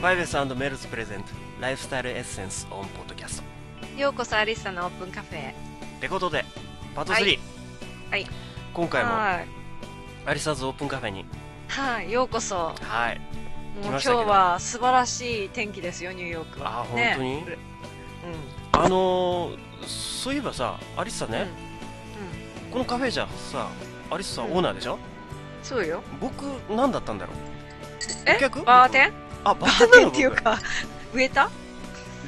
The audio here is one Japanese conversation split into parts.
Five Smells present Lifestyle Essence on Podcastトようこそアリッサのオープンカフェへ。ってことでパート3、はい。はい。今回もはい。 Alyssa's Open Cafe に。はいようこそ。はい。もう今日は素晴らしい天気ですよニューヨーク。はあ本当に？ねうん。あのー、そういえばさアリスさんね、うん。うん。このカフェじゃさアリスさんうん。オーナーでしょ、そうよ。僕何だったんだろう？え？お客？バーテン？あババーテンっていうか。ウエータ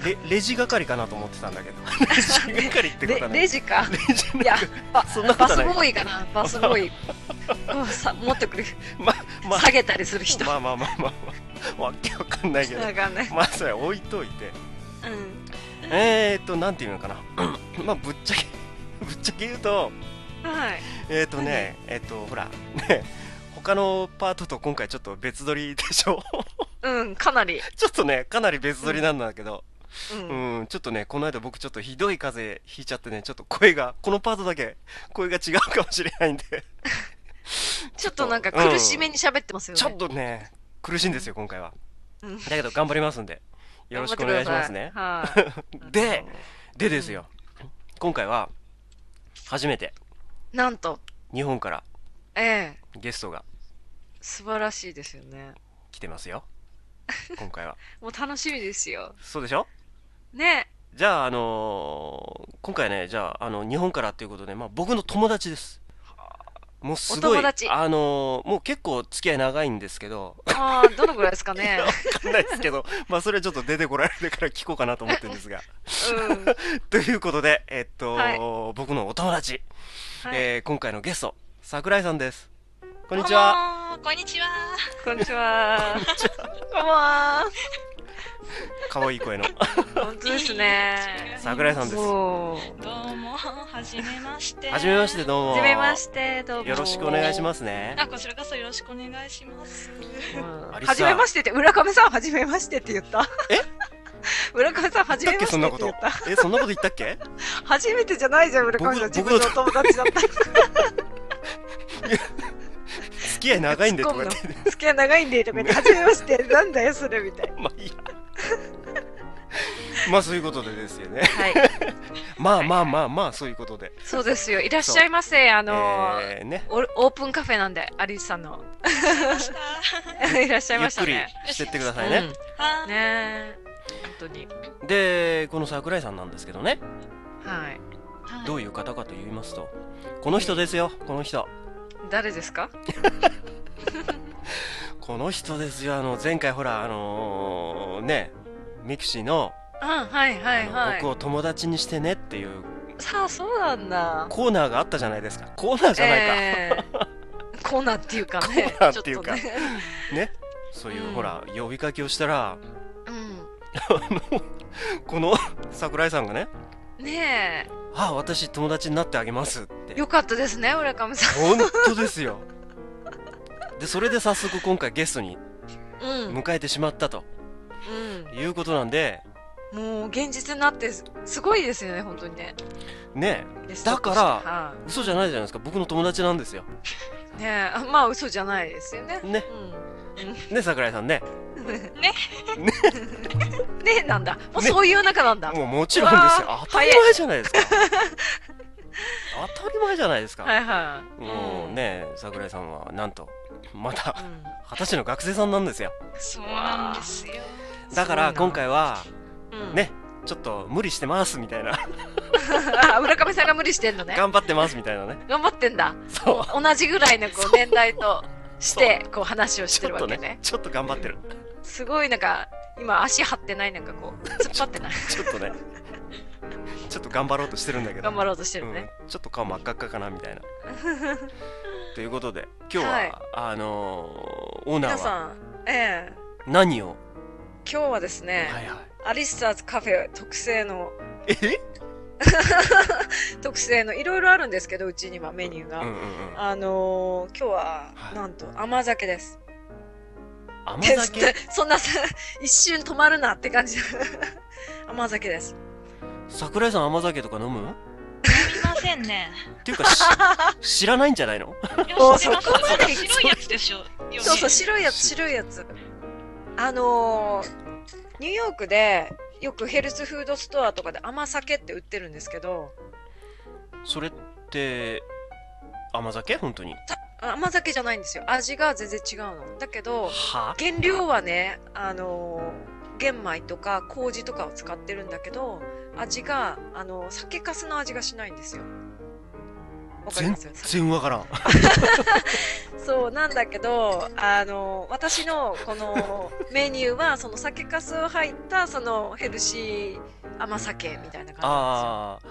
レレジ係かなと思ってたんだけど。レジ係ってことねレジか。レジいやバそんなバスボーイかな。バスボーイ。うんさ持ってくる。まま。あ下げたりする人。まあまあまあまあ、まあ、わけわかんないけど。なんかねまあそれ置いといて。うん。えーっとなんていうのかな。まあぶっちゃけぶっちゃけ言うと。はい。えーっとねえーっとほらね他のパートと今回ちょっと別撮りでしょ？うんかなり。ちょっとねかなり別撮りなんだけど、ううんん、ちょっとねこの間僕ちょっとひどい風邪ひいちゃってねちょっと声がこのパートだけ声が違うかもしれないんで。ちょっとなんか苦しめに喋ってますよね。ちょっとね苦しいんですよ今回は。うん。だけど頑張りますんで。よろしくお願いしますね。はい。ででですよ、今回は初めて。なんと。日本から。ええ。ゲストが素晴らしいですよね。来てますよ。今回は。もう楽しみですよ。そうでしょ？ね。じゃああのー今回ねじゃああの日本からっていうことで、まあ、僕の友達です。もうすごいお友達。あのーもう結構付き合い長いんですけど。ああどのぐらいですかね。わかんないですけど。まあそれはちょっと出てこられてから聞こうかなと思ってるんですが。うん。ということでえっと、はい。僕のお友達、はい。えー今回のゲスト桜井さんですこんにちは。こんにちは。こんにちは。こんばんは。可愛い声の。本当ですね。桜井さんです。どうも、はじめまして。はじめましてどうも。はじめましてどうも。よろしくお願いしますね。あ、こちらこそよろしくお願いします。はじめましてって浦上さんはじめましてって言った。え？浦上さんはじ言ったっけめましてってそんなこと？言ったえそんなこと言ったっけ？初めてじゃないじゃん浦上さん自僕分のお友達だった付き合い長いんでとか言って。付き合い長いんでとか言ってはじめまして なんだよそれみたいまあいいや。まあそういうことでですよね。はい。まあまあまあまあそういうことで。そうですよ。いらっしゃいませ。あのーえーね。おオープンカフェなんでアリスさんの。ました。いらっしゃいゆっくりましたねしてってくださいね、はうん。ね。え本当に。でこの桜井さんなんですけどね。はい。い。どういう方かと言いますとこの人ですよこの人誰ですか？この人ですよ。あの前回ほらあのーねミクシーのうんはいはいはい。僕を友達にしてねっていう。さあそうなんだ。コーナーがあったじゃないですか。コーナーじゃないか、えー コーナーっていうかね。コーナーっていうか。ね。ね。そういう、うん。ほら呼びかけをしたらうん。この桜井さんがねね「あ私友達になってあげます」って。えよかったですね浦上さん。本当ですよ。でそれで早速今回ゲストにうん。迎えてしまったと。うん。いうことなんで。もう現実になってすすごいですよね本当にね。ねだからは嘘じゃないじゃないですか。僕の友達なんですよ。いねえ。あまあ嘘じゃないですよね。ね。うん。ね桜井さんねね。えなんだ。もうね。そういう仲なんだ、もうもちろんですよ。当たり前じゃないですか。当たり前じゃないですか、はいはい。もうね桜井さんはなんとまだうん。二十歳の学生さんなんですよ。そうなんですよ。だから今回はうん。ねちょっと無理してますみたいな。あ村上さんが無理してんのね。頑張ってますみたいなね。頑張ってんだ。そう。同じぐらいのこう年代としてこう話をしてるわけね。ねちょっと頑張ってるすごいなんか今足張ってないなんかこう突っ張ってない。ちょっとね。ちょっと頑張ろうとしてるんだけど。頑張ろうとしてるね、うん、ちょっと顔真っ赤っかかなみたいな。ということで今日は、はい。あのーオーナーは皆さんええ。何を、今日はですね、はいはい。アリスターズカフェ特製のえ？特製のいろいろあるんですけどうちにはメニューが、うんうんうん。あのー、今日は、はい。なんと甘酒です甘酒？そんなさ 一瞬止まるなって感じ。甘酒です。桜井さん甘酒とか飲む？すみませんね。っていうかし 知らないんじゃないの？そこまで。白いやつでしょ。そうそう白いやつ白いやつ。あのー、ニューヨークでよくヘルスフードストアとかで甘酒って売ってるんですけど。それって甘酒？本当に甘酒じゃないんですよ。味が全然違うの。だけどは？原料はねあの玄米とか麹とかを使ってるんだけど味があの酒粕の味がしないんですよ。わかり全ます？然わからん。そうなんだけどあの私のこのメニューはその酒粕を入ったそのヘルシー甘酒みたいな感ああ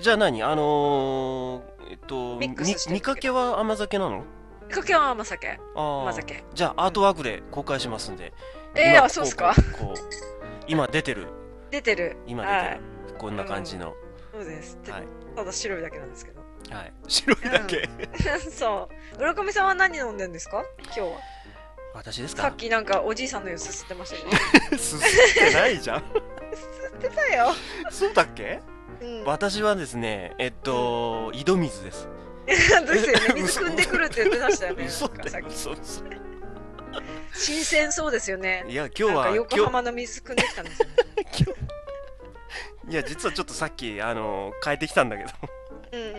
じゃあ何？あのー、えっとミックスしてるみ見かけは甘酒なの？見かけは甘酒。ああ甘酒。じゃあアートワークで公開しますんで、えー、今あそうっすか？こう今出てる。出てる。今出てる、はい。こんな感じの、そうです、はい。ただ白いだけなんですけど。はい、白いだけ、そう。村上さんは何飲んでんですか？今日は。私ですか？さっきなんかおじいさんの様子吸ってましたけど すすってないじゃん。吸ってたよ、そうだっけ？うん、私はですねえっと井戸水です。ですよね水汲んでくるって言ってましたよね。嘘嘘嘘。新鮮そうですよね。いや今日は今横浜の水汲んできたんですよね。日 今日。いや実はちょっとさっきあの変えてきたんだけど。うんうん。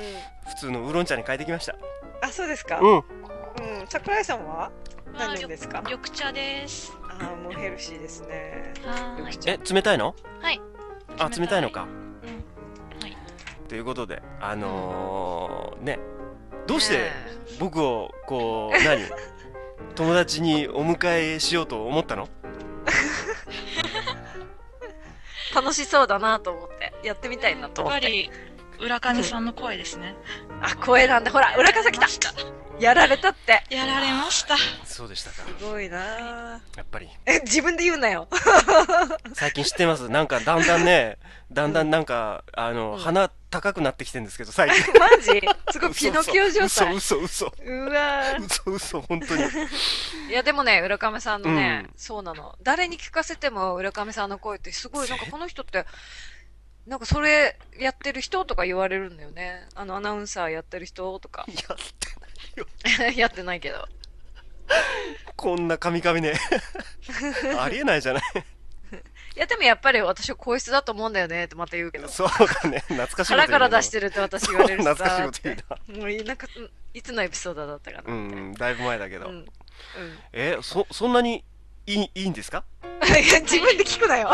普通のウーロン茶に変えてきました。あそうですか？うん。うん。桜井さんは？何飲ですか？緑茶です。あーもうヘルシーですね。え冷たいの？はい。あ冷たいのか。ということであのー、ねどうしてね僕をこう何？友達にお迎えしようと思ったの？え 楽しそうだなと思ってやってみたいなと思って。やっぱり、浦上さんの声ですね。あ声なんだ。ほら裏方来た。来た。やられたって。やられました。そうでしたか。すごいな。やっぱり。え自分で言うなよ。最近知ってます？なんかだんだんねだんだんなんかあの、うん。鼻高くなってきてるんですけど最近。マジ？すごいピノキオ状態。嘘嘘嘘うわー。嘘嘘本当に。いやでもね浦上さんのね、うん。そうなの。誰に聞かせても浦上さんの声ってすごいなんかこの人ってなんかそれやってる人とか言われるんだよね。あのアナウンサーやってる人とか。やってないよ。やってないけど。こんなカミカミね。ありえないじゃないいやでもやっぱり私は皇室だと思うんだよねってまた言うけど。そうだね。懐かしい腹から出してるって私言われるしさ懐かしいこと言うな。もういなんかうんいつのエピソードだったかなうんだいぶ前だけど、なうん、うん、えそそんなにいいいいんですか？自分で聞くなよ。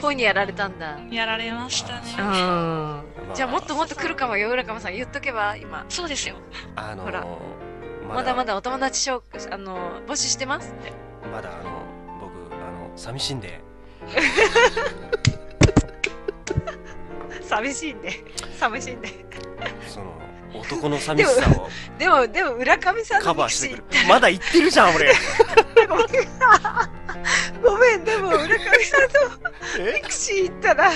声にやられたんだ。やられましたね。じゃあもっともっと来るかもよ浦上さん。言っとけば今。そうですよ。あのほら。ままだまだお友達紹介あの募集してますって。まだあの僕あの寂しいんで。寂しいんで。寂しいんで。その男の寂しさをでもでも浦上さんカのミクシバーしてくるまだ言ってるじゃん俺ごめんごめんでも浦上さんのミクシー行ったら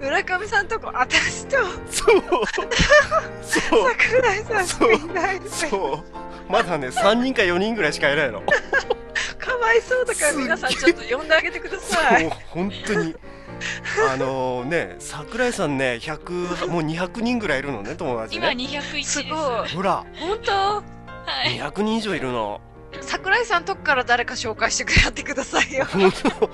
浦上さんとこ私とそうそう桜井さんしかいないそうまだね3人か4人ぐらいしかいないのかわいそうだから皆さんちょっと呼んであげてくださいもう本当に あのね桜井さんね100もう200人ぐらいいるのね友達今ね201です。すごい。ほら。本当？はい。200人以上いるの。桜井さんとこから誰か紹介してくれやってくださいよ。本当。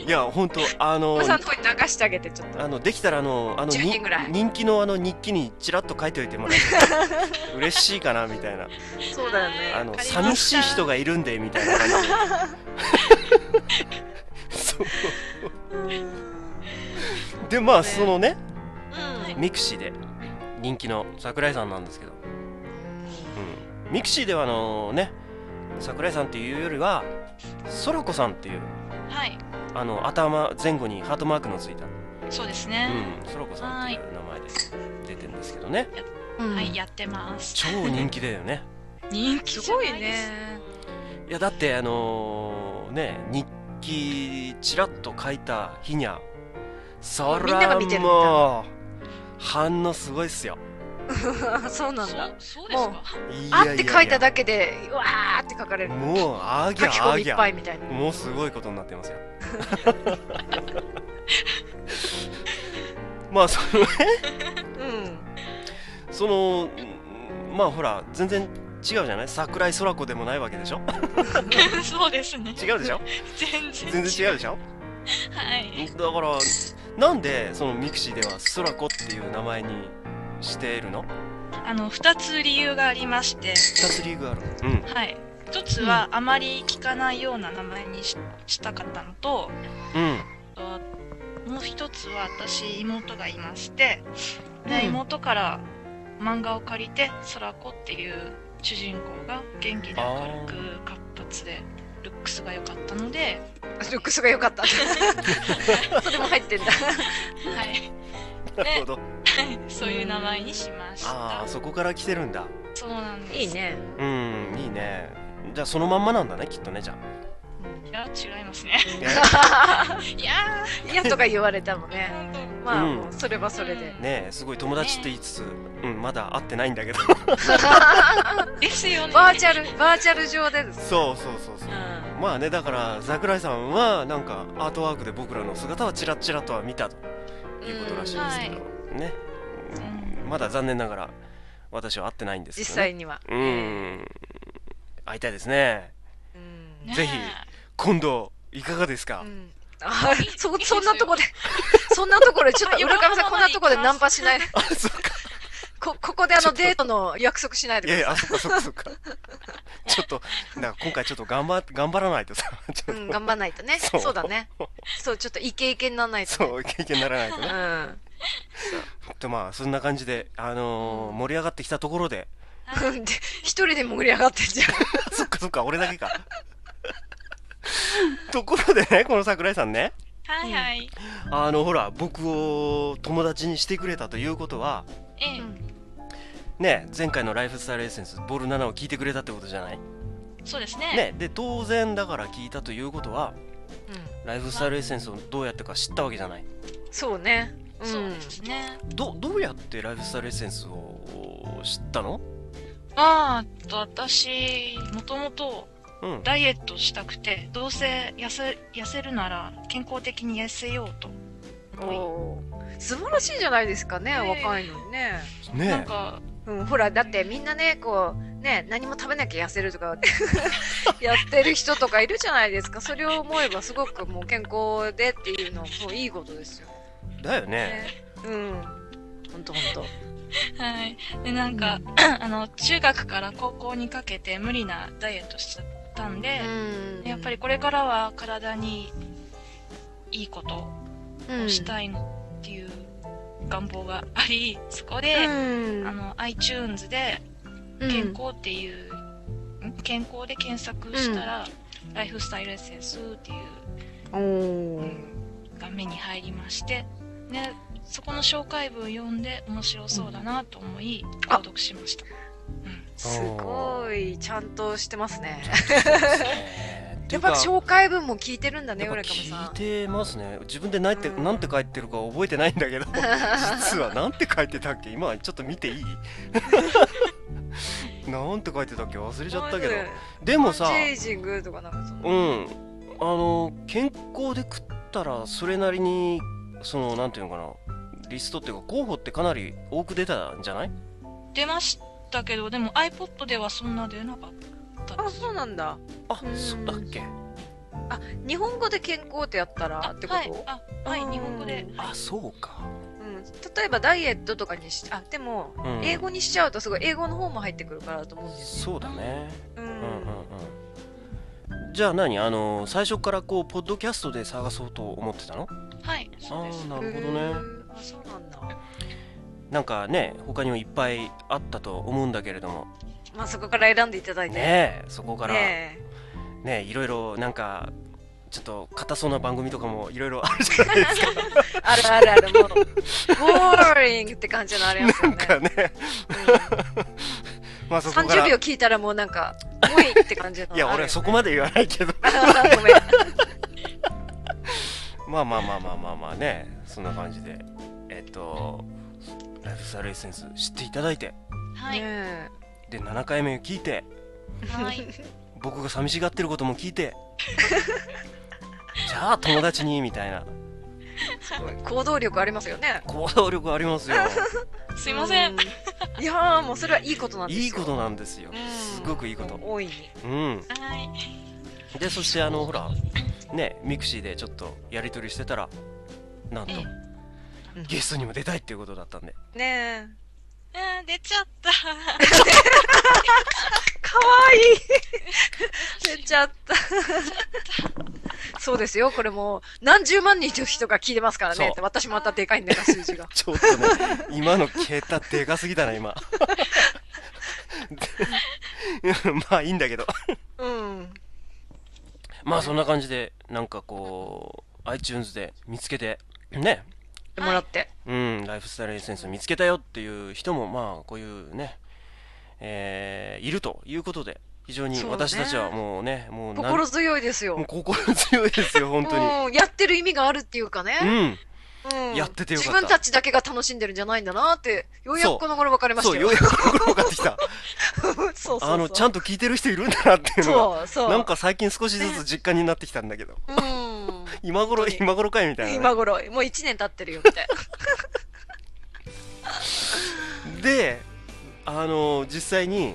いや本当あのおさんとこに流してあげてちょっと。あのできたらあのあの10に人ぐらい。人気のあの日記にちらっと書いておいてもらって嬉しいかなみたいな。そうだよね。あの寂しい人がいるんでみたいな感じで。そうでまあね。そのねうん。ミクシーで人気の桜井さんなんですけど、うん、ミクシーではあのね桜井さんっていうよりはそらこさんっていうはい。あの頭前後にハートマークのついた。そうですうね。ん。そらこさんっていう名前で出てるんですけどね。うん。はい、やってます。超人気だよね。人気すごいじゃないです。ね。いやだってあのね日記ちらっと書いた日にゃそみんながら見てるんだもう反応すごいっすよ。そうなんだそうそうですか？いあって書いたけだけでうわーって書かれる。もうあぎ書き込みいっぱゃあぎゃいみたいな。もうすごいことになってますよ。まあそのねうん。そのうんまあほら全然違うじゃない？桜井空子でもないわけでしょ？そうですね。違うでしょ？全然全然違うでしょ？はい。だからなんでそのミクシーでは空子っていう名前にしているの？あの、二つ理由がありまして、2つ理由があるうん。はい。一つは、あまり聞かないような名前にししたかったのと、うん。あもう一つは私妹がいまして、でうん。妹から漫画を借りて空子っていう主人公が元気で明るく活発でルックスが良かったので、ルックスが良かった。それも入ってんだ。はい、なるほど。そういう名前にしましあた。あそこから来てるんだ。そうなんです。いいね。うんいいね。じゃあそのまんまなんだねきっとねじゃいや違いますね。あ いや嫌とか言われたもね。まあ、うん。それはそれで。ねえすごい友達って言いつつ、うん。まだ会ってないんだけど。ですよね。バーチャル、バーチャル上でです。そうそうそうそう。うん。まあねだから桜井さんはなんかアートワークで僕らの姿はチラッチラとは見たということらしいですけど、ね、うん。まだ残念ながら私は会ってないんですけ実ど、ね、際には。うーん。会いたいですね。うん。ねぜひ今度いかがですか、うんあそそんなとこで、そんなところで、ちょっと浦上さん、こんなとこでナンパしないで。あそっかこ、ここであのデートの約束しないでいやいくださやあそっかそっかそっかちょっとだから今回ちょっと頑張っ頑張らないとさちょい。っと、うん、頑張んないとね。そうそうだね。そう、ちょっとイケイケにならないとね。そう経験にならないとねうん。とまあそんな感じであのー盛り上がってきたところで で、一人で盛り上がってんじゃん。そっかそっか俺だけか ところでねこの桜井さんね。はいはい、あのほら僕を友達にしてくれたということはええ。ね前回のライフスタイルエッセンスボール7を聞いてくれたってことじゃない？そうですね。ねで当然だから聞いたということはライフスタイルエッセンスをどうやってか知ったわけじゃない？そうね。うん。そうですね。どどうやってライフスタイルエッセンスを知ったの？まあと私もともとうんダイエットしたくてどうせ痩せ痩せるなら健康的に痩せようとおー素晴らしいじゃないですかね、ええ若いのにね。ねなんかうん、ほら、だってみんなね、こう、ね、何も食べなきゃ痩せるとか、やってる人とかいるじゃないですか。それを思えばすごくもう健康でっていうのはもういいことですよ。だよねね。うん。ほんとほんと。はいでなんか、あの中学から高校にかけて無理なダイエットしちゃったんで、うん。やっぱりこれからは体にいいことうん。をしたいのっていう願望があり、そこで、うん。あの iTunes でうん。健康っていう、ん健康で検索したら、ライフスタイルエッセンスっていうおー。が目に入りまして、ね、そこの紹介文読んで面白そうだなと思い、あ。購読しました。すごい、ちゃんとしてますね。やっぱ紹介文も聞いてるんだね、やっぱ浦上さん。聞いてますね。自分で何て,、うん。なんて書いてるか覚えてないんだけど 実はなんて書いてたっけ？今ちょっと見ていい？なんて書いてたっけ？忘れちゃったけど。でもさ。うん。あの健康で食ったらそれなりにそのなんていうのかな？リストっていうか候補ってかなり多く出たんじゃない？出ましたけど、でも iPod ではそんな出なかったあ。そうなんだ。あうん。そうだっけ？日本語で健康ってやったらってこと、はい、あはい、日本語で。あそうか。うん、例えばダイエットとかにしあでも、うん。英語にしちゃうとすごい英語の方も入ってくるからだと思うんですそうだね。よ、うん。うんうんうん。じゃあ何？あの最初からこうポッドキャストで探そうと思ってたの？はい、そうです。あーなるほどね。あそうなんだなんかね他にもいっぱいあったと思うんだけれども。まあそこから選んでいただいて。ねえそこから。ねねいろいろなんかちょっと硬そうな番組とかもいろいろあるじゃないですか。え あるあるある。もうボーリングって感じのありますよね。なんかね。まあそこか30ら秒聞いたらもうなんかもういいって感じの いや俺はそこまで言わないけど。あごめん。まあまあまあまあまあまあねそんな感じで。えっとライフスタイルエッセンス知っていただいて。はい、ねで7回目聞いて。はい、僕が寂しがってることも聞いて。じゃあ友達にみたいな。えすごい。行動力ありますよね。行動力ありますよ。すいません。ういやーもうそれはいいことなんですよ。いいことなんですよ。うん。すごくいいこと。大いに。うん。はい。でそしてあのほらねミクシーでちょっとやり取りしてたらなんと。えうんゲストにも出たいっていうことだったんで。ねえ。あー出ちゃった。かわいい。出ちゃった。そうですよ。これもう何十万人の人が聞いてますからね。私またでかいんだよな、数字が。ちょっとね今の桁でかすぎたな今。でまあいいんだけど。うん。まあそんな感じでなんかこう iTunes で見つけてねでもらって。うんライフスタイルエッセンス見つけたよっていう人もまあこういうねえーいるということで非常に私たちはもうねもうなん心強いですよ。もう心強いですよ 本当にうん。やってる意味があるっていうかね。うんうん。やっててよかった自分たちだけが楽しんでるんじゃないんだなって、ようやくこの頃分かりましたよ。そうようやく心分かってきた そうそう。あのちゃんと聞いてる人いるんだなっていうのがそうそう。なんか最近少しずつ実感になってきたんだけど、うん。今頃今頃かいみたいなね、今頃、もう1年経ってるよ、みたいな。であの実際に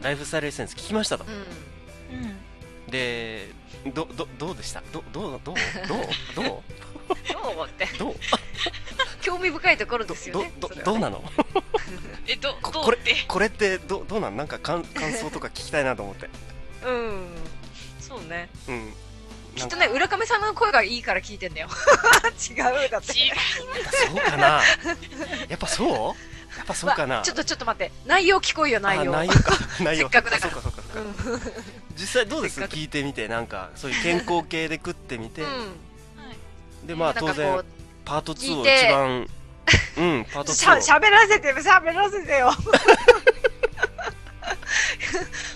ライフスタイルエッセンス聞きましたと、うん。うんでどどどうでした？どどうどうどうどうどう？って？どう？興味深いところどですよね。どどどうなの？えどここれどうって？これってどどうなん？なんか感感想とか聞きたいなと思ってうん。そうね。うんきっとね、浦上さんの声がいいから聞いてんだよ。違う、だって。違う。そうかな。やっぱそう？やっぱそうかな、まあちょっとちょっと待って。内容聞こうよ、内容。あ内容か。内容。せっかくだから。そうかそうかそうか。うん。実際どうです？聞いてみてなんかそういう健康系で食ってみて、はい。でまあ当然パート2を一番うん パートしゃ、2を喋らせて、喋らせてよ。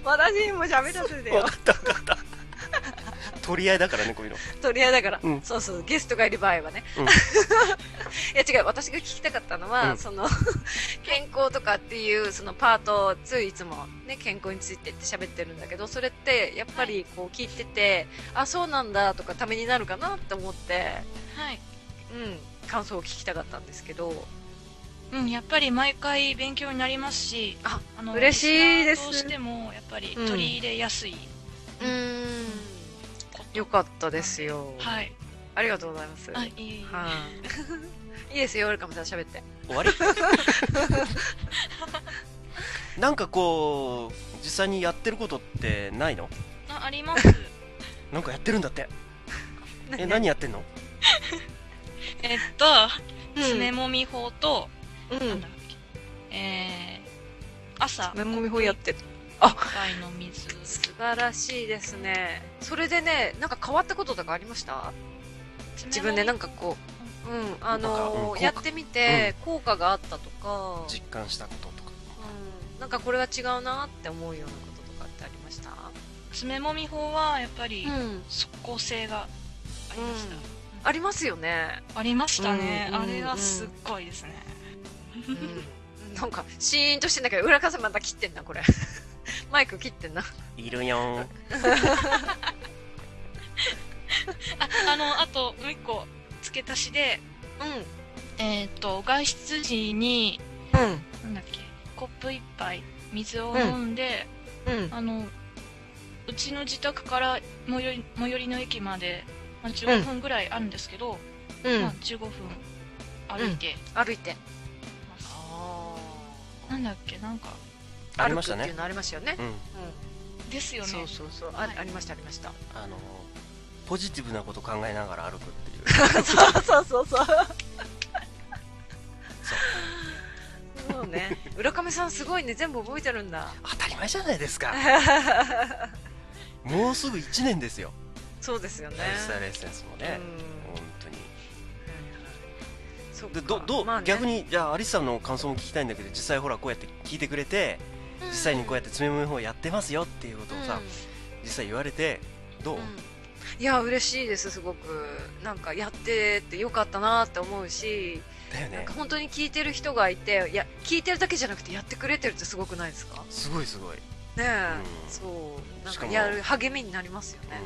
私にも喋らせてよ。分か。った分かった取り合いだからねこういうの。とりあえずだから、うん。そうそう、ゲストがいる場合はね。うん。いや違う、私が聞きたかったのは、うん。その、健康とかっていう、そのパート2いつもね、健康についてって喋ってるんだけど、それってやっぱりこう聞いてて、あ、そうなんだとかためになるかなって思って、はい。うん、感想を聞きたかったんですけど、うん、やっぱり毎回勉強になりますし、ああの嬉しいです。リスナーとしてもやっぱりうん。取り入れやすい、うーん、よかったですよ。はい。ありがとうございます。あ、いえいえ。はい、いいですよ、オルカムさん喋って。終わり？なんかこう実際にやってることってないの？ああります。なんかやってるんだってえ何やってんの？えっと、うん爪もみ法と、うんなんだっけ、えー、朝、メモミ法やってる。一杯の水。素晴らしいですね。それでね、なんか変わったこととかありました？自分でなんか、かこう、うん、あのやってみて、効果があったとか、実感したこととかうん、なんかこれは違うなって思うようなこととかってありました？爪もみ法はやっぱりん。即効性がありました。ありますよね。ありましたね、うんあれはすっごいですね。うん。なんか、シーンとしてんだけど、裏風また切ってんな、これ。マイク切ってんな。いるよん あ、あの、あともう一個付け足しで、えっ、と、外出時に、うん。うん。なんだっけ、コップ一杯水を飲んで、うん。あの、うちの自宅から最寄り最寄りの駅まで、まあ、15分ぐらいあるんですけど、うんまあ、15分歩いて歩いて。なんだっけなんか歩くっていうのありましたよね。うんうですよねそうそうそう。あはいありました、ありました。あのポジティブなこと考えながら歩くっていうそうそうそうそう。そうね。浦上さんすごいね。全部覚えてるんだ。当たり前じゃないですかもうすぐ1年ですよそうですよね。ライフスタイルエッセンスもねうん本当にでどどう、まあね逆にじゃあアリスさんの感想も聞きたいんだけど実際ほらこうやって聞いてくれて実際にこうやって爪もみ法やってますよっていうことをさ、実際言われてどう、うん。いや嬉しいですすごく。なんかやってってよかったなって思うし、だよね。なんか本当に聞いてる人がいていや聞いてるだけじゃなくてやってくれてるってすごくないですか？ねすごいすごい、うん。え、そう。なんしかやる励みになりますよね、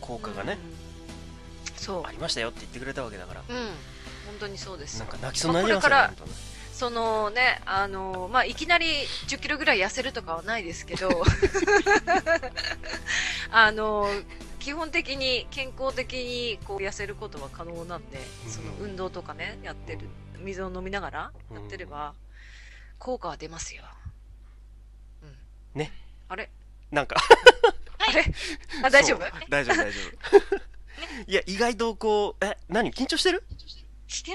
効果がね、うんそう。ありましたよって言ってくれたわけだから。うん。本当にそうですなんか泣きそうになりますよね、まあこれから本当ねそのね、あの、まあ、いきなり10キロぐらい痩せるとかはないですけど、あの、基本的に健康的にこう痩せることは可能なんで、その運動とかね、やってる、水を飲みながらやってれば、効果は出ますよ。うん。ね。あれ？なんか。あれあ、大丈夫？大丈夫大丈夫。いや意外とこうえ何？緊張してる？して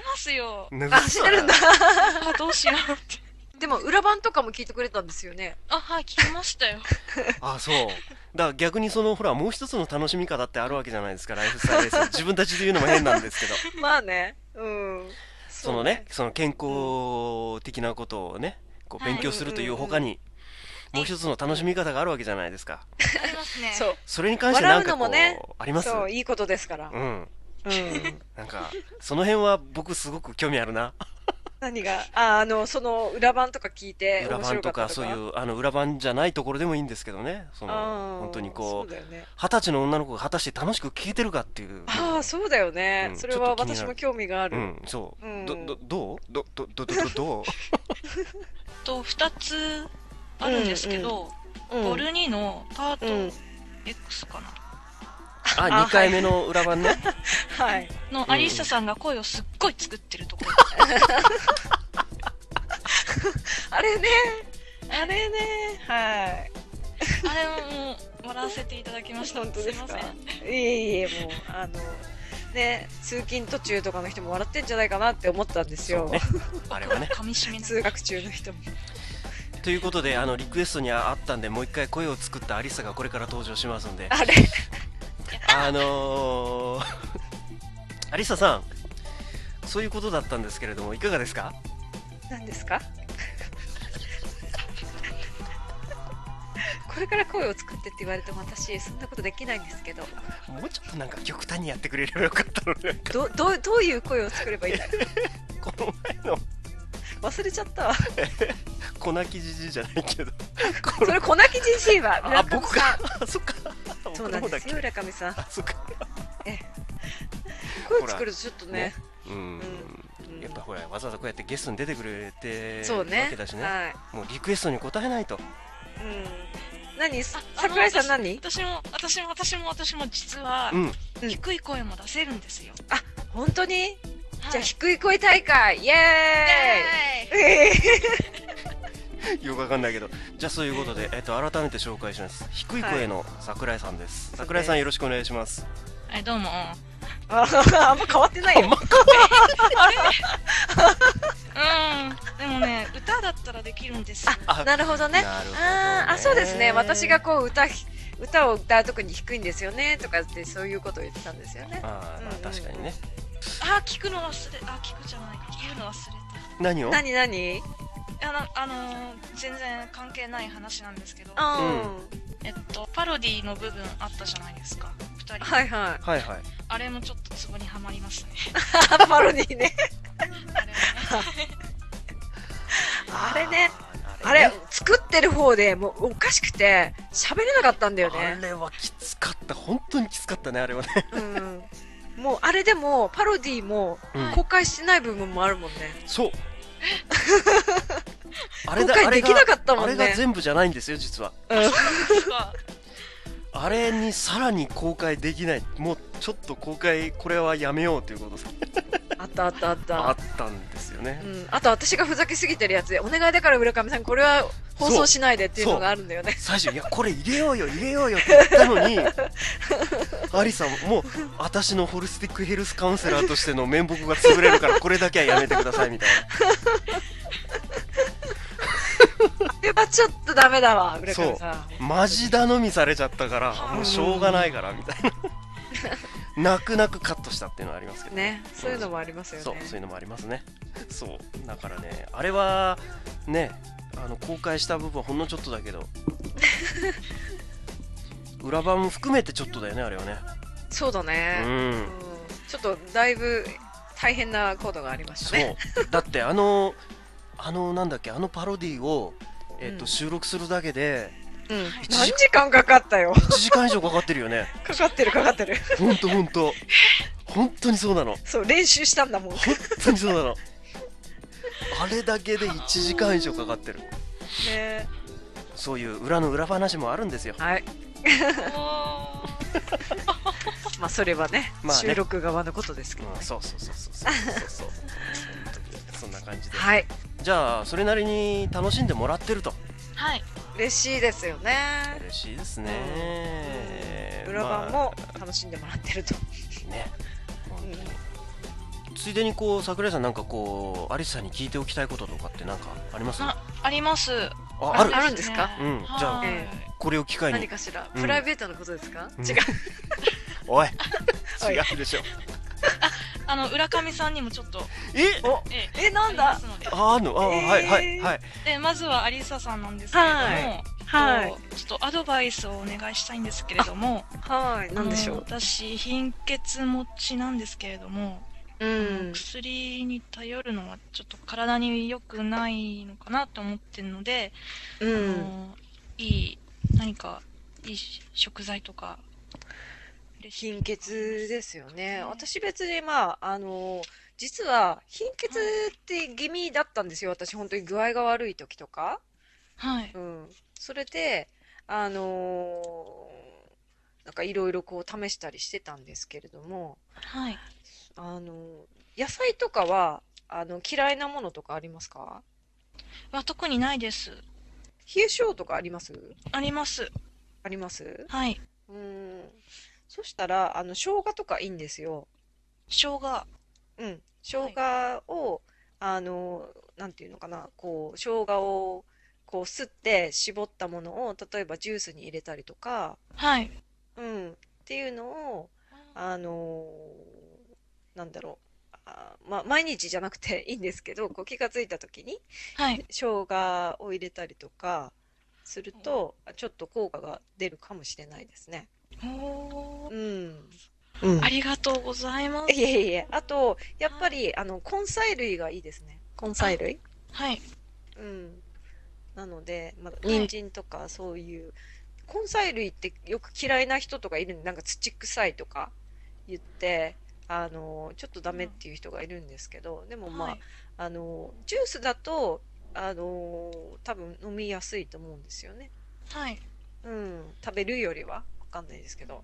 ますよ。あ、してるんだ。あ、どうしようって。でも、裏番とかも聞いてくれたんですよね。あ、はい、聞きましたよ。あそうだから逆にそのほらもう一つの楽しみ方ってあるわけじゃないですかライフスタイルレース 自分たちで言うのも変なんですけどまあね。うん。そのねその健康的なことをねこうはい勉強するという他にもう一つの楽しみ方があるわけじゃないですかありますね。そう。それに関してなんかこう、笑うのもねあります？そう、いいことですから。うんうん。なんかその辺は僕すごく興味あるな。何が、あ、あの、その、裏番とか聞いて、裏面番とか白かったとか？そういうあの裏番じゃないところでもいいんですけどね。その本当にこそう。二十歳の女の子が果たして楽しく聞けてるかっていう。ああ、そうだよね。うん。それは私も興味がある。うんそう、うん。どどどう？どどどどどどう？と、二つあるんですけど、うんボル2のパートうん。X かな。あ二回目の裏番ねはい。のアリッサさんが声をすっごい作ってるところ。あれね。あれね。はい。あれも笑わせていただきました。本当ですか？すいません。いえいえ、もう、あの、ね、通勤途中とかの人も笑ってんじゃないかなって思ったんですよ。ねあれはね噛み締めな通学中の人も。ということであのリクエストにあったんでもう一回声を作ったアリサがこれから登場しますんであれ？あのー、アリサさんそういうことだったんですけれどもいかがですか？何ですか？これから声を作ってって言われても私そんなことできないんですけど。もうちょっとなんか極端にやってくれればよかったのに。どどうどういう声を作ればいいんだ この前の。忘れちゃったわ。粉木じじいじゃないけど。それ粉木じじいはあ僕かあそっかそうなんです。よ僕の方だっ村上さん。けあそっか。声作るとちょっとね。うん、うん。やっぱほらわざわざこうやってゲストに出てくれてそうね。わけだしね。はい。もうリクエストに応えないと。うん。何？あ桜井さん何？私も、私も、私も、私も実は低い声も出せるんですよ。本当に？はい。じゃあ低い声大会。イエーイ。イエーイ。え よくわかんないけど。じゃあそういうことで、えっと、改めて紹介します。低い声の桜井さんです、桜井さんよろしくお願いします。はい、どうも。ああんま変わってないよ。うん。でもね、歌だったらできるんですよ。あなるほどね。あーあそうですね。私がこう歌歌を歌うときに低いんですよね。とかってそういうことを言ってたんですよね。あーまあうん確かにね。あ、聞くの忘れ、あ、聞くじゃない。言うの忘れ何を？何何？た。あの、あのー全然関係ない話なんですけど、うん。えっと、パロディの部分あったじゃないですか。二人。はいははいはい。あれもちょっとツボにはまりますね。い パロディね。あれ はね。あれね。あれ作ってる方でもうおかしくて喋れなかったんだよあねれはきつかった。本当にきつかったねあれはね。うん。もうあれでもパロディもうん。公開してない部分もあるもんね。そうあ公開できなかったもんね。あれが全部じゃないんですよ実は。うん あれにさらに公開できない。もうちょっと公開これはやめようということであったあったあった。あったんですよね。うん、あと私がふざけすぎてるやつでお願いだから村上さんこれは放送しないでっていうのがあるんだよね。最初いやこれ入れようよ入れようよって言ったのに アリさんもう私のホリスティックヘルスカウンセラーとしての面目が潰れるからこれだけはやめてくださいみたいこれはちょっとダメだわ村上さん。なマジ頼みされちゃったからもうしょうがないからみたいな。泣く泣くカットしたっていうのはありますけど。ねそういうのもありますよね。そうそういうのもありますね。そう。だからねあれはねあの公開した部分ほんのちょっとだけど。裏版も含めてちょっとだよねあれはね。そうだね、ううん。んちょっとだいぶ大変なことがありましたそう。ねだってあのあのなんだっけあのパロディを、えっとうん。収録するだけでうん、何時間かかったよ。1時間以上かかってるよね。かかってるかかってる。ほんとほんと。本当にそうなの。そう練習したんだもん。本当にそうなの。あれだけで1時間以上かかってる。ね。そういう裏の裏話もあるんですよ。はい。まあそれはね,、まあね。収録側のことですけど、ね。うんそうそうそうそうそうそうそんな感じで。はい。じゃあそれなりに楽しんでもらってると。はい。嬉しいですよね。嬉しいですね。裏番も楽しんでもらってると、まあね。本当に。ついでにこう桜井さんなんかこうアリスさんに聞いておきたいこととかってなんかあります？ああります。あある？あるんですか？うん。じゃあはいえこれを機会に。何かしら、うん。プライベートのことですか、うん。違う。おい。違うでしょ あの浦上さんにもちょっと。え？おえ。えなんだ？ありますので。あのあ、えーはいはいはい。でまずはアリサさんなんですけれども、はい。はい。とちょっとアドバイスをお願いしたいんですけれども。はい。なんでしょう。私貧血持ちなんですけれども、うん。薬に頼るのはちょっと体に良くないのかなと思ってるので、うあんのいい何かいい食材とか貧血ですよね。私別にまああの実は貧血って気味だったんですよ。私本当に具合が悪い時とか。はい。うん。それであのなんかいろいろこう試したりしてたんですけれども。はい。あの野菜とかはあの嫌いなものとかありますか？は特にないです。冷え性とかあります？あります。あります？はい。うんそしたらあの生姜とかいいんですよ。生姜。うん。生姜を、あのなんていうのかな。こう生姜をこうすって絞ったものを例えばジュースに入れたりとか。はい。うん。っていうのをあのなんだろう。あまあ毎日じゃなくて いいんですけどこう気がついた時にはい。生姜を入れたりとかするとちょっと効果が出るかもしれないですね。おー。うん。うん。ありがとうございます。いえいえ、あと、やっぱり、あの、根菜類がいいですね。根菜類。はい。うん。なので、まだ、はい。人参とかそういう、根菜類ってよく嫌いな人とかいるんで、なんか土臭いとか言って、あの、ちょっとダメっていう人がいるんですけど、でもまあ、はい。あの、ジュースだと、あの、多分飲みやすいと思うんですよね。はい。うん、食べるよりは。わかんないですけど、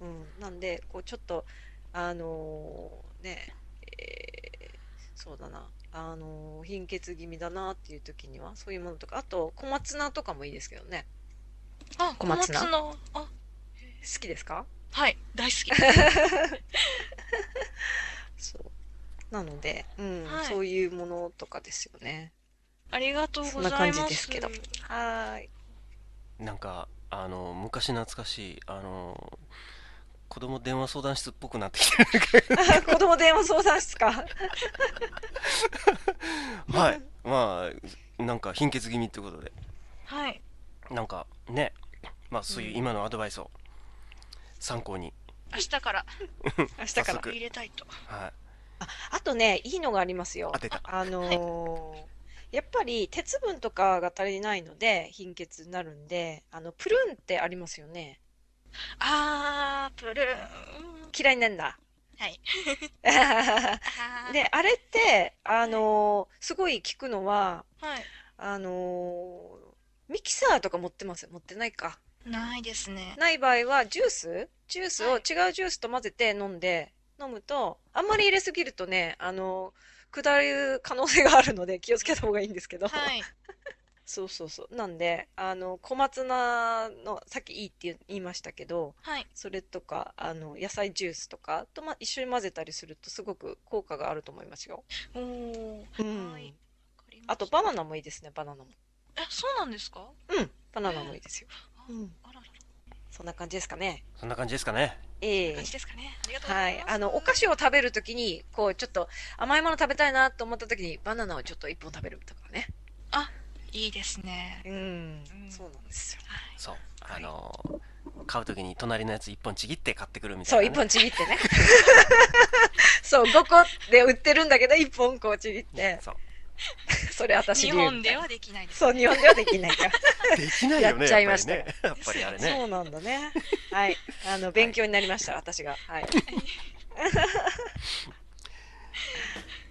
うん、なんでこうちょっとあのーね、えーそうだな。あのー貧血気味だなっていう時にはそういうものとか。あと小松菜とかもいいですけどね。あ小松菜。小あ。好きですか？はい。大好き。そう。なので、うん。はい。そういうものとかですよね。ありがとうございます。そんな感じですけど。はーい。なんかあの昔懐かしいあの子供電話相談室っぽくなってきてる。子供電話相談室か。はい。まあなんか貧血気味ってことで。はい。なんかね。まあそういう今のアドバイスを参考に、明日から。明日から。入れたいと。はい。あとね、いいのがありますよ。あ出た。あのーやっぱり鉄分とかが足りないので貧血になるんで、あの、プルーンってありますよね。あープルーン。嫌いなんだ。はい。で、あれって、あのーすごい効くのは、はい。あのーミキサーとか持ってます？持ってないか。ないですね。ない場合は、ジュース？ジュースをはい。違うジュースと混ぜて飲んで、飲むと、あんまり入れすぎるとね、あのー下る可能性があるので気をつけた方がいいんですけど。はい。そうそうそう。なんで、あの、小松菜の、さっきいいって言いましたけど、はい。それとか、あの、野菜ジュースとかと、ま、一緒に混ぜたりするとすごく効果があると思いますよ。おー。うん。あと、バナナもいいですね、バナナも。えそうなんですか？うん、バナナもいいですよ。うん。あららら。そんな感じですかね。そんな感じですかねええ感じですかねありがとうござはいい。ますあの、お菓子を食べるときに、こう、ちょっと甘いもの食べたいなと思ったときに、バナナをちょっと一本食べるとかね。いいですねうんうんそうなんですよ。はいそうあはいの買う時に隣のやつ一本ちぎって買ってくるみたそ、いうな、ね、一本ちぎってね。そう、5個で売ってるんだけど、一本こうちぎって。そう それ私日流本ではできないですそう、日本ではできないから。できないよねやっちゃいましたやっぱりねやっぱりあれねそうなんだね。はい。あの、勉強になりました、私が。はい。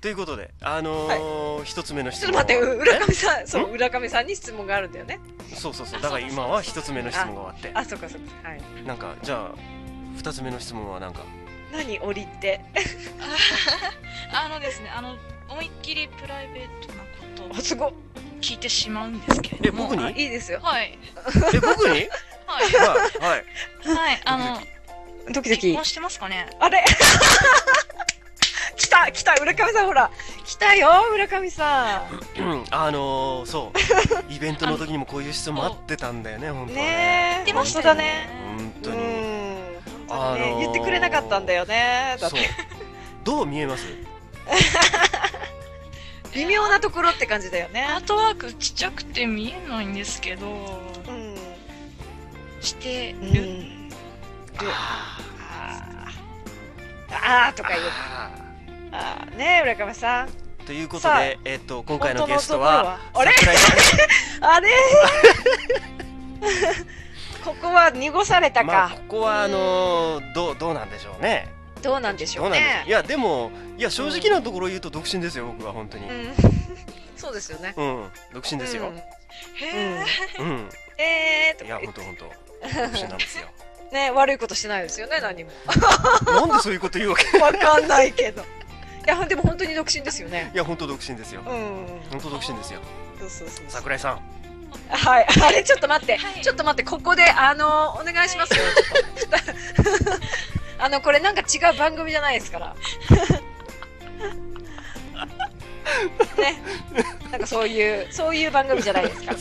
ということであのー一つ目の質問ちょっと待って、浦上さん、そう、浦上さんに質問があるんだよね。えそうそうそうだから今は一つ目の質問が終わってあ、そっかそっか。はい。なんかじゃあ二つ目の質問はなんか？何、檻って？あのですねあの思いっきりプライベートなことをあ、すごっ。聞いてしまうんですけれども。え僕に？あい。いですよ。はい。え僕に？はい。はい。はい。はいあのドキドキ。結婚。してますかね？あれ？来た来た浦上さんほら。来たよ浦上さうん。あのー、そう。イベントの時にもこういう質問待ってたんだよね本ん当はね。ねえ。出ました本当だね。本当に。ね、あのー。言ってくれなかったんだよね。だっそう。てどう見えます？微妙なところって感じだよね。アートワークちっちゃくて見えないんですけどうんしてうん。る、ああー。あー。とか言う。ああー。ねえ浦上さん。ーということでえっと今回のゲストはあれ？あれ？ここは濁されたまあか、ここはあのー、どうどうなんでしょうねどうなんでしょどうねう。いやでもいや正直なところ言うと独身ですよ僕は本当に。うん。そうですよね。うん。独身ですよ。うん。へうん。うん。えー。といや本当本当。独身なんですよ。ね悪いことしてないですよね何も。なんでそういうこと言うわけ？わかんないけど。いやでも本当に独身ですよね。いや本当独身ですよ。うん。本当独身ですよ。そうそうそうそう。桜井さん。はい。あれちょっと待って、はい。ちょっと待って。ここであのお願いしますよ、ちょっとあのこれなんか違う番組じゃないですから。ね。なんかそういうそういう番組じゃないですから。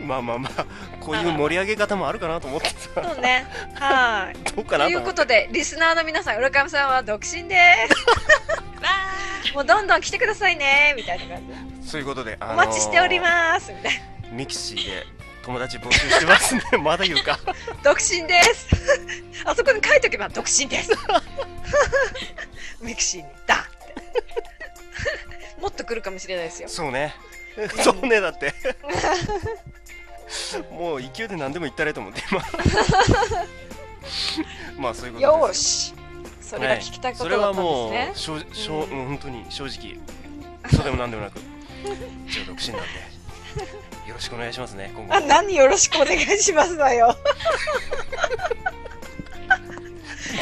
まあまあまあこういう盛り上げ方もあるかなと思ってさそうね。はい。どうかなということでリスナーの皆さん浦上さんは独身です。もうどんどん来てくださいね。みたいな感じで。そういうことで、あのーお待ちしております。みたいな。ミクシーで友達募集してますんでまだ言うか。独身です。あそこに書いておけば独身です。ミクシーにだって。もっと来るかもしれないですよ。そうね。そうねだって。もう勢いで何でも言ったらいいと思って今。まあそういうことよ。し。それが聞きたいこそれはとだったんもうですしょうしょう、うん。うん、本当に正直。そうでもなんでもなく。一応独身なんでよろしくお願いしますね今後。何よろしくお願いしますだよ。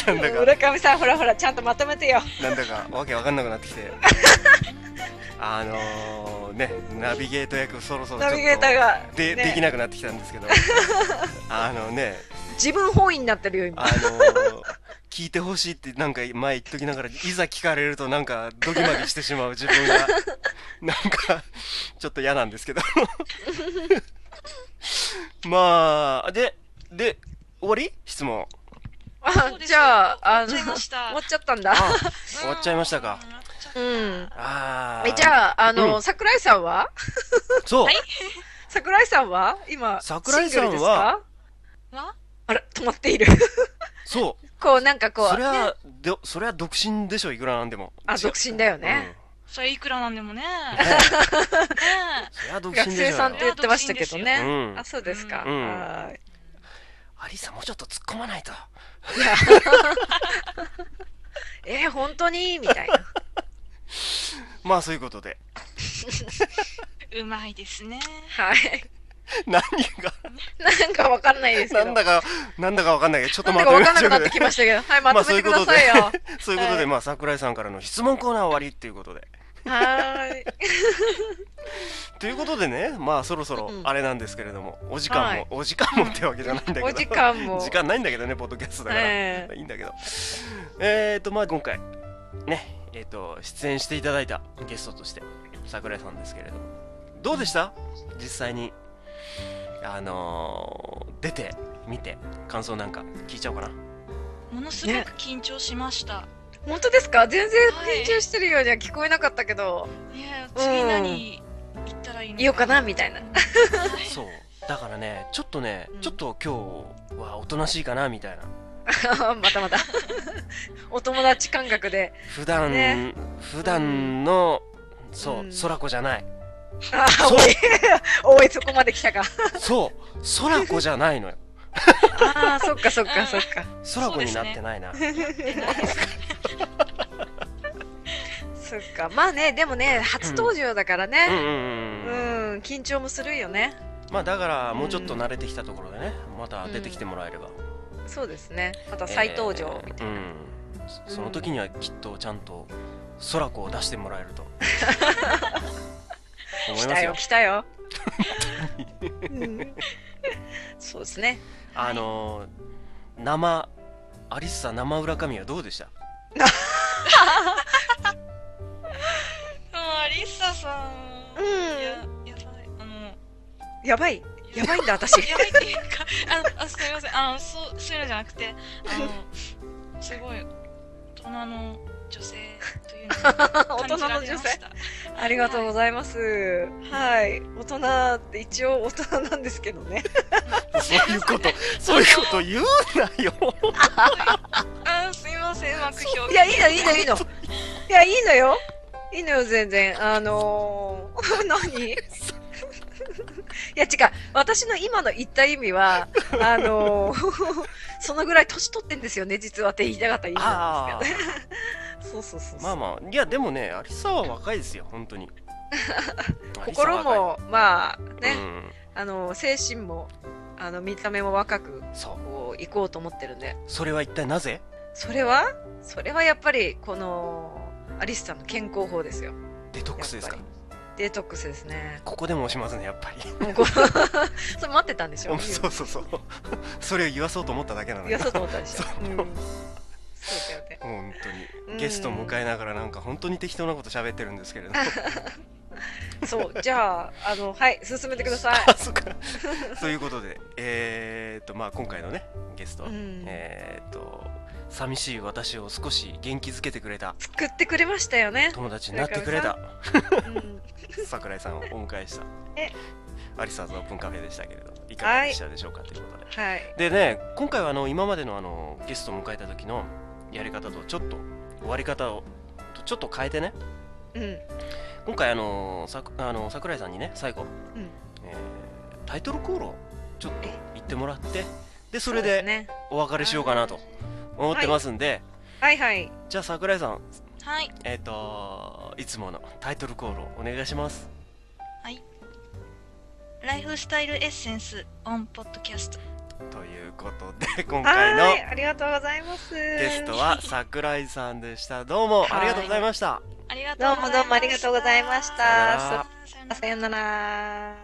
なんだか。浦上さんほらほらちゃんとまとめてよ。なんだかわけわかんなくなってきて。あのー、ねナビゲート役そろそろちょっとナビゲーターがで,、ね。できなくなってきたんですけど。あのね自分本位になってるよ今。あのー、聞いてほしいってなんか前言っときながらいざ聞かれるとなんかドギマギしてしまう自分が。なんかちょっと嫌なんですけど。まあでで終わり？質問。あじゃああの終わっちゃいました。終わっちゃったんだ。あ終わっちゃいましたか。うん。あえじゃああの、うん。桜井さんは？そう、は い桜井さんは？今桜井さんは？シングルですか？わあら止まっている。そう。こうなんかこうそれは、でそれは独身でしょいくらなんでも。あ独身だよね、それいくらなんでもね。ねそれは独学身でしょ生さんって言ってましたけどね、うん。あそうですか、うん。はーい。アリサもうちょっと突っ込まないと。えー、本当に？みたいな。まあそういうことで。うまいですね。はい 何が？なんかわかんないですけど。なんだかなんだかわかんないけどちょっと待ってだかわかんなくなってきましたけど。はい まとめてくださいよ、まあそういうことで、はい。まあ桜井さんからの質問コーナー終わりっていうことで。はーい。ということでねまあそろそろうん。あれなんですけれども、お時間も、はい。お時間もってわけじゃないんだけど。お時間も。時間ないんだけどねポッドキャストだから、えいいんだけど。えーとまあ今回ねえーと出演していただいたゲストとして桜井さんですけれども。どうでした？実際にあのー出て見て感想なんか聞いちゃおうかな。ものすごく緊張しました、本当ですか？全然はい緊張してるようには聞こえなかったけど、ねえ次何言ったらいいの言おうかな。みたいなはい。そう。だからねちょっとね、うん。ちょっと今日はおとなしいかなみたいな。またまた。お友達感覚で。普段、ね。普段の、そう、うん。空子じゃないあそう。おい。おいそこまで来たか。そう。空子じゃないのよ。ああそっかそっかそっか。空子になってないな、そ そっか。まあね、でもね、初登場だからね。うん。うんうんううん。ん、緊張もするよね。まあだからもうちょっと慣れてきたところでねまた出てきてもらえれば、そうですね。また再登場みたいな。えーうん。そその時にはきっとちゃんと空子を出してもらえると 思い来たよ、ますよ来たよ。うんそうですね。あのー生アリッサ生裏髪はどうでした？でもアリッサさん、うんいややばいあのやばい。やばいんだ、私。やばいっていうかあのあすみませんあのそうそういうのじゃなくてあのすごい大人の女性という の大人を感じらの女性。れましたありがとうございます。はい。大人って一応大人なんですけどね。そういうことそういうこと言うなよあすみませんうまく表現いや、いいの、いいの、いいの。いや、いいのよ。いいのよ、全然。あのー、何？いや、違う。私の今の言った意味は、あのー、そのぐらい年取ってんですよね、実はって言いたかった意味なんですけどね。そうそうそう。まあまあいやでもねアリッサは若いですよ本当に。心も、まあ、ね、うん。あの、精神も、あの、見た目も若く、そう。行こうと思ってるんで。それは一体なぜ？それは？それはやっぱり、この、アリスさんの健康法ですよ。デトックスですか？デトックスですね。ここでも押しますねやっぱり。もうこ それ待ってたんでしょ そうそうそう。それを言わそうと思っただけなの言よわそうと思ったでしょ。うん。そうだよね。本当うん。にゲストを迎えながらなんか本当に適当なこと喋ってるんですけれど。そう、じゃあ、あの、はい、進めてください。あそっか。そういうことでえー、っとまあ今回のねゲスト、うん。えー、っと寂しい私を少し元気づけてくれた。作ってくれましたよね。友達になってくれた。うん。桜井さんをお迎えした。え。アリサーズオープンカフェでしたけれどいかがでしたでしょうか、ということで。はい。でね今回はあの今までのあのゲストを迎えた時のやり方とちょっと終わり方をちょっと変えてね。うん。今回あのさあの桜井さんにね最後、うん。えータイトルコールをちょっと言ってもらってでそれで。お別れしようかなと思ってますんで、はい。はい。じゃあ桜井さんはい。えっ、といつものタイトルコールをお願いします。ライフスタイルエッセンスオンポッドキャストということで 今回のはい、ありがとうございます。ゲストは桜井さんでしたどうもありがとうございましたありがとどうもうございましたどうもありがとうございました。さよなら。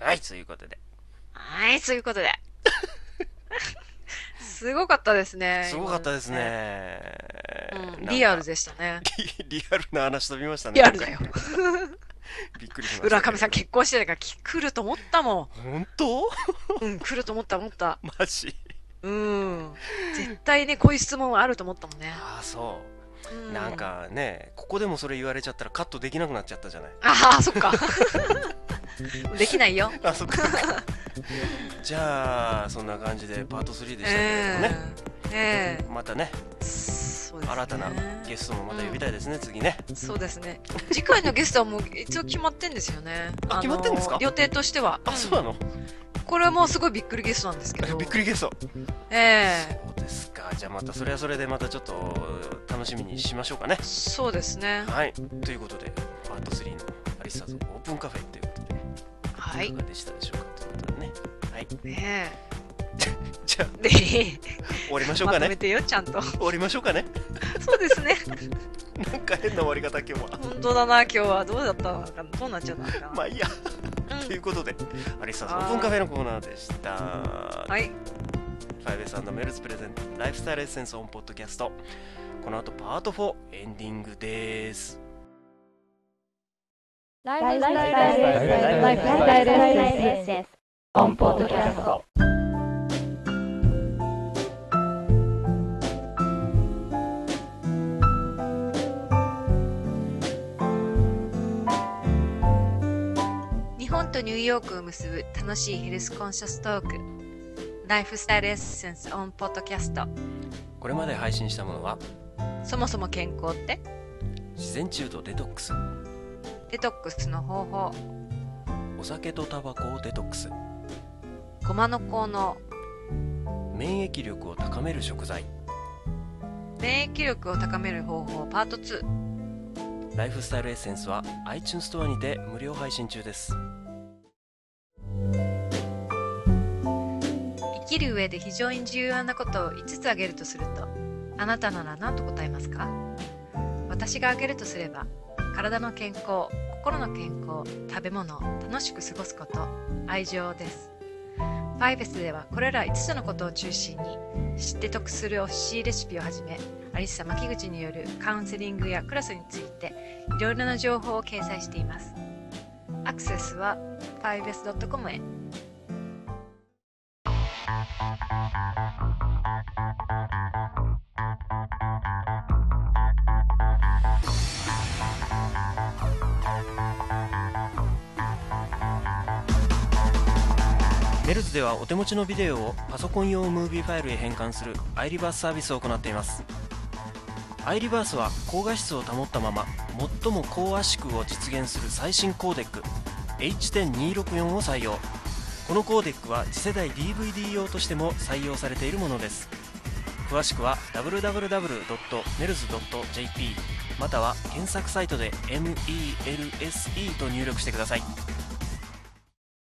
はいということではい、そういうことで。すごかったですね。すごかったですね。うん、リアルでしたね。リリアルな話飛びましたねリアルだよ。びっくりしました浦上さん結婚してたからき来ると思ったも本当？ん。うん、来ると思った思った。マジ？うん。絶対ね、こういう質問はあると思ったもんね。ああそううなん。かね、ここでもそれ言われちゃったらカットできなくなっちゃったじゃない？ああ、そっか。できないよ。あ、そっか。じゃあ、そんな感じでパート3でしたけれどもね。ええまたね、えそうですね。新たなゲストもまた呼びたいですね、次ね。そうですね。次回のゲストはもう一応決まってんですよね。あの決まってんですか？予定としては。あ、そうなの？これはもうすごいびっくりゲストなんですけど。びっくりゲスト。ええそうですか。じゃあまたそれはそれでまたちょっと楽しみにしましょうかね。そうですね。はい。ということで、パート3のアリスターズオープンカフェということで、はいいか。がでしたでしょうか？ということでね。はい。ねじゃあ、終わりましょうかね。まとめてよ、ちゃんと。終わりましょうかね。そうですね。なんか変な終わり方今日は。本当だな、今日は。どうだった？のかなどうなっちゃったのかな？まあいいや。うんということで、アリスターズオープンカフェのコーナーでした。はい。5S& メルズプレゼントライフスタイルエッセンスオンポッドキャスト。この後パート4エンディングです。ライフスタイルエッセンスオンポッドキャストとニューヨークを結ぶ楽しい health conscious talk。Lifestyle Essence on Podcast。これまで配信したものは、そもそも健康って？自然中とデトックス、デトックスの方法、お酒とタバコをデトックス、ゴマの効能、免疫力を高める食材、免疫力を高める方法。パート2 Lifestyle Essence は iTunes ストアにて無料配信中ですきる上で非常に重要なことを5つ挙げるとするとあなたなら何と答えますか？私が挙げるとすれば体の健康心の健康食べ物楽しく過ごすこと愛情です。ファイベスではこれら5つのことを中心に知って得するおいしいレシピをはじめアリッサ牧口によるカウンセリングやクラスについていろいろな情報を掲載しています。アクセスは 5s.com へ。メルズではお手持ちのビデオをパソコン用ムービーファイルへ変換する iReverse サービスを行っています。iReverse は高画質を保ったまま最も高圧縮を実現する最新コーデック H.264 を採用。このコーデックは次世代 DVD 用としても採用されているものです。詳しくは www.mels.jp または検索サイトで MELSE と入力してください。